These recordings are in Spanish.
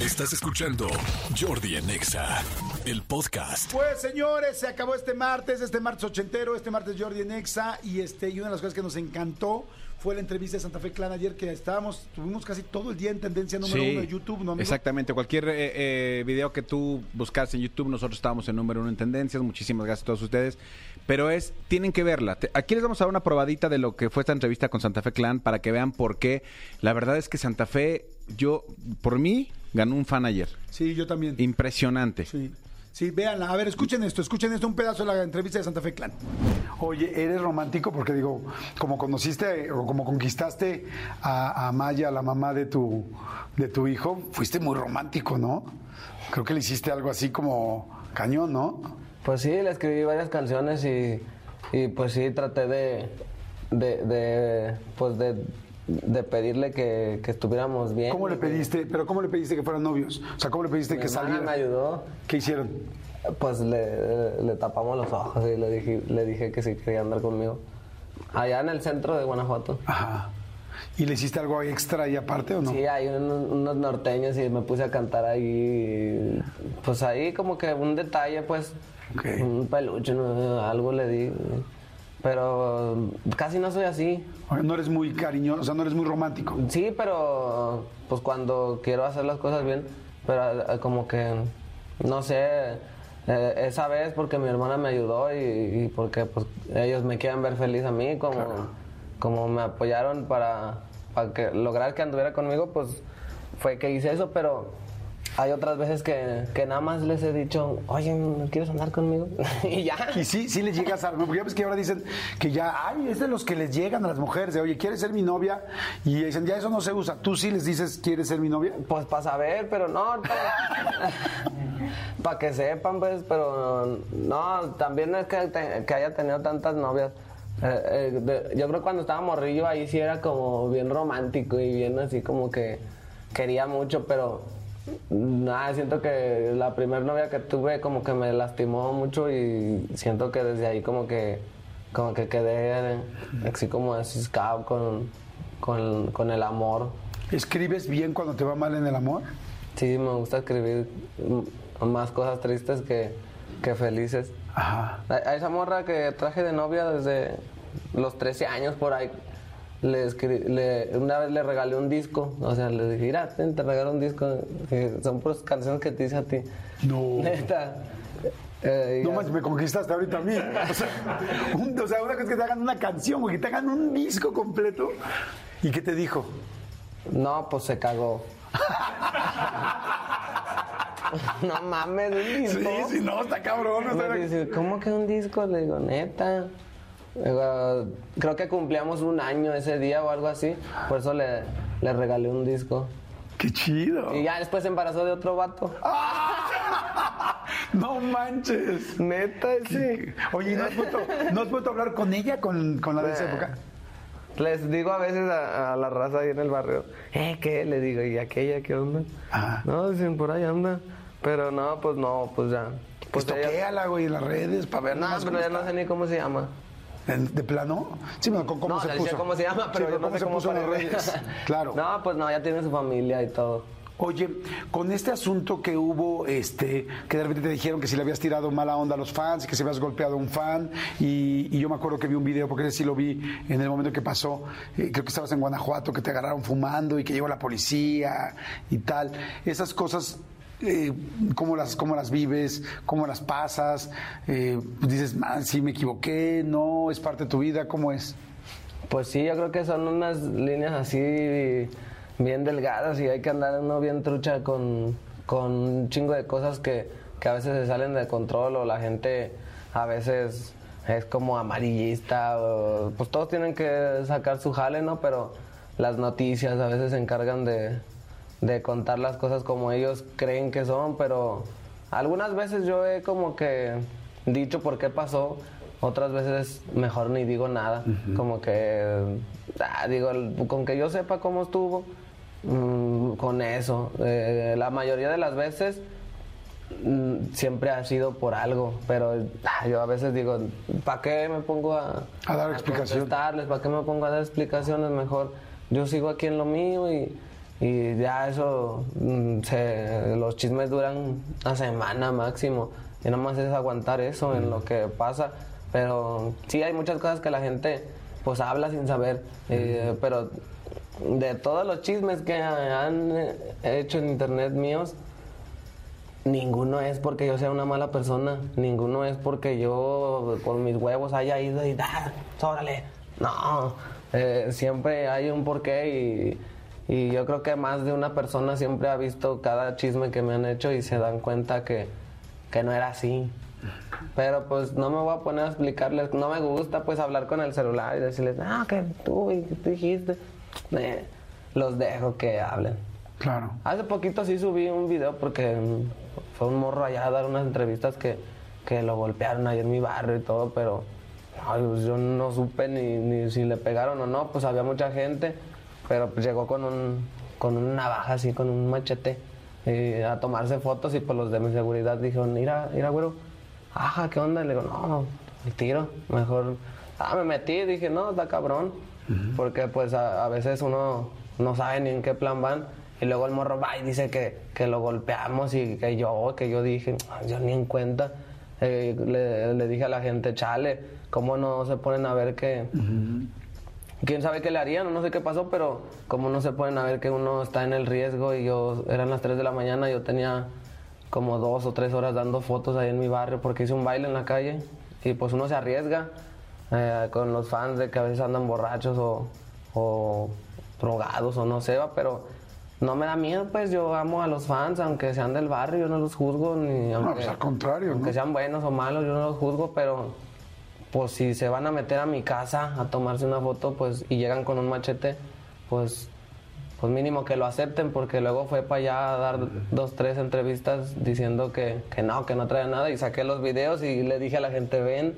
Estás escuchando Jordi en Exa, el podcast. Pues señores, se acabó este martes, este martes ochentero, este martes Jordi en Exa y este y una de las cosas que nos encantó fue la entrevista de Santa Fe Clan ayer que estábamos, tuvimos casi todo el día en tendencia número Sí, uno de YouTube, ¿no? amigo? Exactamente, cualquier eh, eh, video que tú buscas en YouTube, nosotros estábamos en número uno en tendencias. Muchísimas gracias a todos ustedes. Pero es, tienen que verla. Aquí les vamos a dar una probadita de lo que fue esta entrevista con Santa Fe Clan para que vean por qué. La verdad es que Santa Fe, yo, por mí, ganó un fan ayer. Sí, yo también. Impresionante. Sí. Sí, véanla. A ver, escuchen esto, escuchen esto, un pedazo de la entrevista de Santa Fe Clan. Oye, eres romántico porque digo, como conociste o como conquistaste a, a Maya, la mamá de tu, de tu hijo, fuiste muy romántico, ¿no? Creo que le hiciste algo así como cañón, ¿no? Pues sí, le escribí varias canciones y, y pues sí, traté de, de, de, pues de, de pedirle que, que estuviéramos bien. ¿Cómo le pediste, pero cómo le pediste que fueran novios? O sea, ¿cómo le pediste Mi que hermana saliera? me ayudó, ¿Qué hicieron? pues le, le tapamos los ojos y le dije, le dije que sí quería andar conmigo. Allá en el centro de Guanajuato. Ajá. ¿Y le hiciste algo extra ahí aparte o no? Sí, hay un- unos norteños y me puse a cantar ahí. Pues ahí como que un detalle, pues. Ok. Un peluche, ¿no? algo le di. Pero casi no soy así. No eres muy cariñoso, o sea, no eres muy romántico. Sí, pero pues cuando quiero hacer las cosas bien, pero eh, como que, no sé, eh, esa vez porque mi hermana me ayudó y, y porque pues ellos me quieren ver feliz a mí, como, como me apoyaron para, para que, lograr que anduviera conmigo, pues fue que hice eso, pero hay otras veces que, que nada más les he dicho, oye, ¿no quieres andar conmigo? y ya. Y sí, sí les llegas a... Porque ya ves que ahora dicen que ya, ay, es de los que les llegan a las mujeres, de, oye, ¿quieres ser mi novia? Y dicen, ya eso no se usa. ¿Tú sí les dices, ¿quieres ser mi novia? Pues para saber, pero no. Para que sepan, pues, pero no, también no es que, te- que haya tenido tantas novias. Eh, eh, de- yo creo que cuando estaba morrillo ahí sí era como bien romántico y bien así como que quería mucho, pero nada, siento que la primera novia que tuve como que me lastimó mucho y siento que desde ahí como que como que quedé así como asiscado con, con, con el amor. ¿Escribes bien cuando te va mal en el amor? Sí, me gusta escribir más cosas tristes que, que felices. Ajá. A, a esa morra que traje de novia desde los 13 años por ahí, le, le- una vez le regalé un disco. O sea, le dije, mira, te regalo un disco. que son puras canciones que te hice a ti. No. Neta. Eh, No manches, me conquistaste ahorita a mí. O sea, un- o sea, una cosa es que te hagan una canción, güey, que te hagan un disco completo. ¿Y qué te dijo? No, pues se cagó. no mames, un disco. Sí, sí, no, está cabrón. dice, ¿cómo que un disco? Le digo, neta. Digo, creo que cumplíamos un año ese día o algo así. Por eso le, le regalé un disco. Qué chido. Y ya después se embarazó de otro vato. No manches. Neta, sí. Oye, ¿y ¿no has vuelto, ¿no has vuelto a hablar con ella, con, con la de esa época? Les digo a veces a, a la raza ahí en el barrio, ¿eh, qué? Le digo, ¿y aquella qué onda? Ajá. No, dicen, por ahí anda. Pero no, pues no, pues ya. Pues Pues toquéala, güey, en las redes para ver No, pero ya no sé ni cómo se llama. ¿En- ¿De plano? Sí, bueno, ¿cómo no, se puso? cómo se llama, pero Sí, no ¿cómo sé se cómo puso en redes? Claro. No, pues no, ya tiene su familia y todo. Oye, con este asunto que hubo, este, que de repente te dijeron que si le habías tirado mala onda a los fans, que si habías golpeado a un fan, y, y yo me acuerdo que vi un video, porque ese sí lo vi en el momento que pasó, eh, creo que estabas en Guanajuato, que te agarraron fumando y que llegó la policía y tal. Esas cosas, eh, ¿cómo, las, ¿cómo las vives? ¿Cómo las pasas? Eh, dices, man, sí me equivoqué, no, es parte de tu vida, ¿cómo es? Pues sí, yo creo que son unas líneas así bien delgadas y hay que andar uno bien trucha con, con un chingo de cosas que, que a veces se salen de control o la gente a veces es como amarillista pues todos tienen que sacar su jale, ¿no? Pero las noticias a veces se encargan de, de contar las cosas como ellos creen que son, pero algunas veces yo he como que dicho por qué pasó, otras veces mejor ni digo nada, como que ah, digo, con que yo sepa cómo estuvo, mm, con eso. Eh, la mayoría de las veces mm, siempre ha sido por algo, pero ah, yo a veces digo, ¿para qué me pongo a, A dar explicación. contestarles? ¿Para qué me pongo a dar explicaciones? Mejor yo sigo aquí en lo mío y, y ya eso, mm, los chismes duran una semana máximo. Y nada más es aguantar eso en lo que pasa. Pero sí hay muchas cosas que la gente pues habla sin saber. eh, pero de todos los chismes que han hecho en internet míos, Ninguno es porque yo sea una mala persona, ninguno es porque yo con mis huevos haya ido y da, órale. No, eh, siempre hay un porqué y, y yo creo que más de una persona siempre ha visto cada chisme que me han hecho y se dan cuenta que, que no era así. Pero pues no me voy a poner a explicarles, no me gusta pues hablar con el celular y decirles, ah, que tú, y tú dijiste. Eh, los dejo que hablen. Claro. Hace poquito sí subí un video porque fue un morro allá a dar unas entrevistas que, que lo golpearon ahí en mi barrio y todo, pero pues, yo no supe ni, ni si le pegaron o no, pues había mucha gente, pero pues llegó con un con una navaja así, con un machete, eh, a tomarse fotos y pues los de mi seguridad dijeron, mira, mira, güero, ajá, ¿qué onda? Y le digo, no, el tiro, mejor, ah, me metí, dije, no, está cabrón, porque pues a, a veces uno no sabe ni en qué plan van. Y luego el morro va y dice que, que lo golpeamos y que yo, que yo dije, "Ah, yo ni en cuenta. Eh, le, le dije a la gente, chale, ¿cómo no se ponen a ver que... Quién sabe qué le harían no sé qué pasó, pero cómo no se ponen a ver que uno está en el riesgo y yo, eran las 3 de la mañana, yo tenía como dos o tres horas dando fotos ahí en mi barrio porque hice un baile en la calle. Y pues uno se arriesga eh, con los fans de que a veces andan borrachos o, o drogados o no sé, va, pero no me da miedo, pues yo amo a los fans, aunque sean del barrio, yo no los juzgo, ni aunque, pues, al contrario, aunque ¿no? sean buenos o malos, yo no los juzgo, pero pues si se van a meter a mi casa a tomarse una foto, pues y llegan con un machete, pues pues mínimo que lo acepten porque luego fue para allá a dar dos, tres entrevistas diciendo que, que no, que no traía nada y saqué los videos y le dije a la gente ven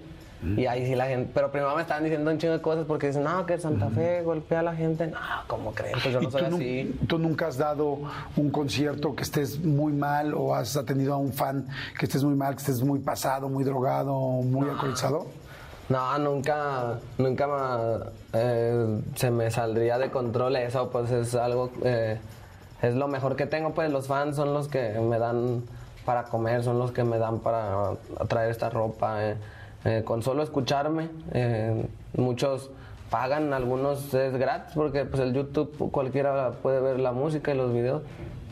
y ahí sí la gente, pero primero me estaban diciendo un chingo de cosas porque dicen, no, que Santa Fe golpea a la gente, no, ¿cómo creen? Pues yo ¿Y no soy así. tú nunca has dado un concierto que estés muy mal o has atendido a un fan que estés muy mal, que estés muy pasado, muy drogado, muy alcoholizado? No, nunca, nunca me, eh, se me saldría de control eso, pues es algo, eh, es lo mejor que tengo, pues los fans son los que me dan para comer, son los que me dan para traer esta ropa. eh. Eh, con solo escucharme, muchos pagan, algunos es gratis porque pues el YouTube cualquiera puede ver la música y los videos,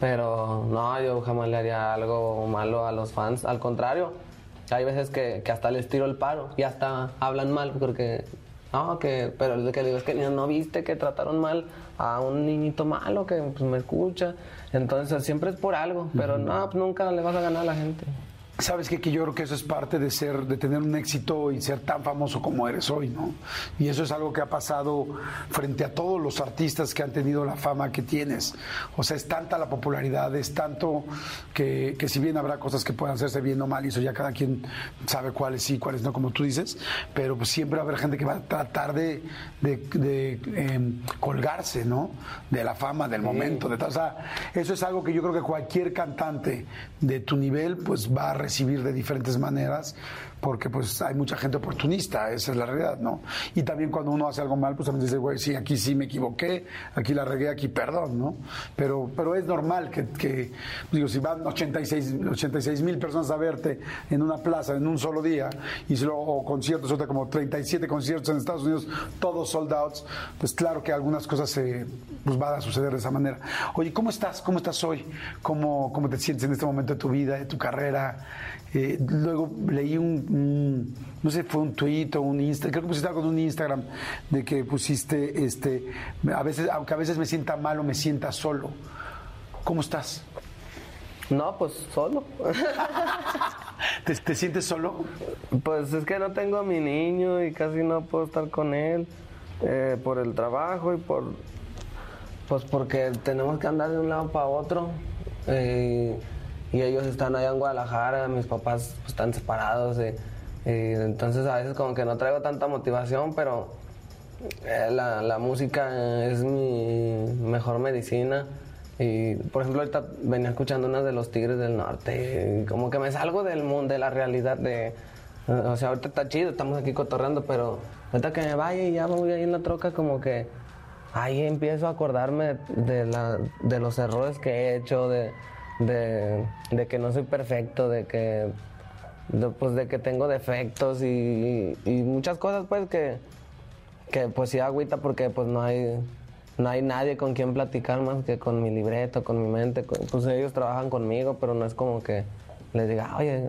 pero no, yo jamás le haría algo malo a los fans, al contrario. Hay veces que, que hasta les tiro el paro y hasta hablan mal porque... No, que, pero el que le digo es que no viste que trataron mal a un niñito malo que pues, me escucha. Entonces siempre es por algo, pero no, pues, nunca le vas a ganar a la gente. Sabes que, que yo creo que eso es parte de ser, de tener un éxito y ser tan famoso como eres hoy, ¿no? Y eso es algo que ha pasado frente a todos los artistas que han tenido la fama que tienes. O sea, es tanta la popularidad, es tanto que, que si bien habrá cosas que puedan hacerse bien o mal, y eso ya cada quien sabe cuáles sí, cuáles no, como tú dices, pero pues siempre va a haber gente que va a tratar de, de- de, em, colgarse, ¿no? De la fama, del momento, de tal. O sea, eso es algo que yo creo que cualquier cantante de tu nivel, pues va a recibir de diferentes maneras, porque pues hay mucha gente oportunista, esa es la realidad, ¿no? Y también cuando uno hace algo mal, pues también dice, güey, sí, aquí sí me equivoqué, aquí la regué, aquí perdón, ¿no? Pero, pero es normal que, que, digo, si van 86 mil personas a verte en una plaza en un solo día, y si luego conciertos, otra como 37 conciertos en Estados Unidos, todos sold outs, pues claro que algunas cosas se, pues van a suceder de esa manera. Oye, ¿cómo estás? ¿Cómo estás hoy? ¿Cómo, cómo te sientes en este momento de tu vida, de tu carrera? Eh, luego leí un, un- no sé, fue un tweet o un Instagram, creo que pusiste algo en un Instagram de que pusiste, este, a veces, aunque a veces me sienta mal o me sienta solo. ¿Cómo estás? No, pues solo. ¿Te, te sientes solo? Pues es que no tengo a mi niño y casi no puedo estar con él eh, por el trabajo y por pues porque tenemos que andar de un lado para otro eh, y ellos están allá en Guadalajara, mis papás están separados eh, y entonces a veces como que no traigo tanta motivación, pero eh, la, música es mi mejor medicina. Y por ejemplo, ahorita venía escuchando unas de los Tigres del Norte. Y como que me salgo del mundo, de la realidad de. O sea, ahorita está chido, estamos aquí cotorreando, pero ahorita que me vaya y ya voy ahí en la troca, como que ahí empiezo a acordarme de, la, de los errores que he hecho, de, de, de que no soy perfecto, de que, de, pues de que tengo defectos y, y muchas cosas pues que, que pues sí agüita porque pues no hay no hay nadie con quien platicar más que con mi libreto, con mi mente. pues ellos trabajan conmigo, pero no es como que les diga, oye,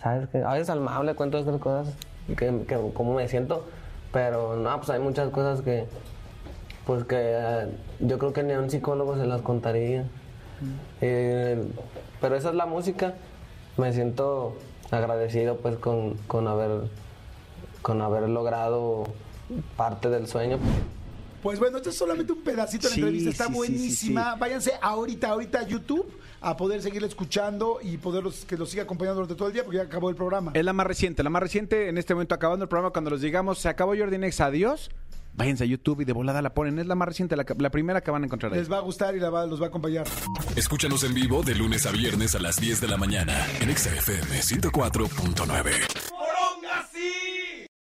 ¿sabes qué? Al Mao le cuento estas cosas, que, que cómo me siento, pero no, pues hay muchas cosas que, pues que eh, yo creo que ni a un psicólogo se las contaría. Eh, pero esa es la música. Me siento agradecido pues con, con haber con haber logrado parte del sueño. Pues bueno, esto es solamente un pedacito de la Sí, entrevista, está sí, sí, buenísima. Váyanse ahorita, ahorita a YouTube a poder seguirla escuchando y poderlos que los siga acompañando durante todo el día porque ya acabó el programa. Es la más reciente, la más reciente en este momento acabando el programa cuando los digamos, se acabó Jordi Nex, adiós. Váyanse a YouTube y de volada la ponen, es la más reciente, la, primera que van a encontrar ahí. Les va a gustar y la va- los va a acompañar. Escúchanos en vivo de lunes a viernes a las 10 de la mañana en Exa FM 104.9.